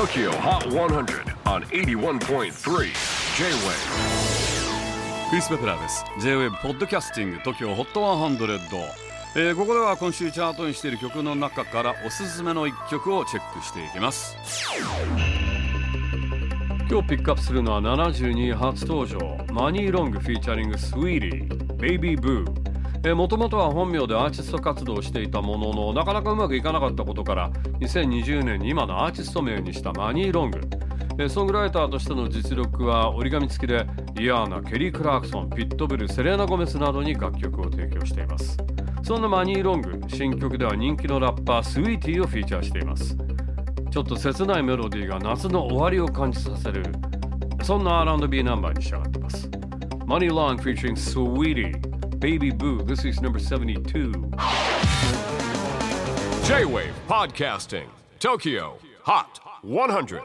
TOKYO HOT 100 on 81.3 J-WAVE クリス・ペプラーです J-WAVE ポッドキャスティング TOKYO HOT 100、えー、ここでは今週チャートインしている曲の中からおすすめの一曲をチェックしていきます。今日ピックアップするのは72位初登場。 Muni Long featuring Saweetie Baby Boo もともとは本名でアーティスト活動をしていたもののなかなかうまくいかなかったことから2020年に今のアーティスト名にしたマニー・ロング。ソングライターとしての実力は折り紙付きでリアーナ、ケリー・クラークソン、ピットブル、セレーナ・ゴメスなどに楽曲を提供しています。そんなマニー・ロング新曲では人気のラッパースウィーティーをフィーチャーしています。ちょっと切ないメロディーが夏の終わりを感じさせるそんな R&B ナンバーに仕上がっています。マニー・ロング featuring Sweetie Baby Boo. This is number 72. J Wave Podcasting, Tokyo Hot 100.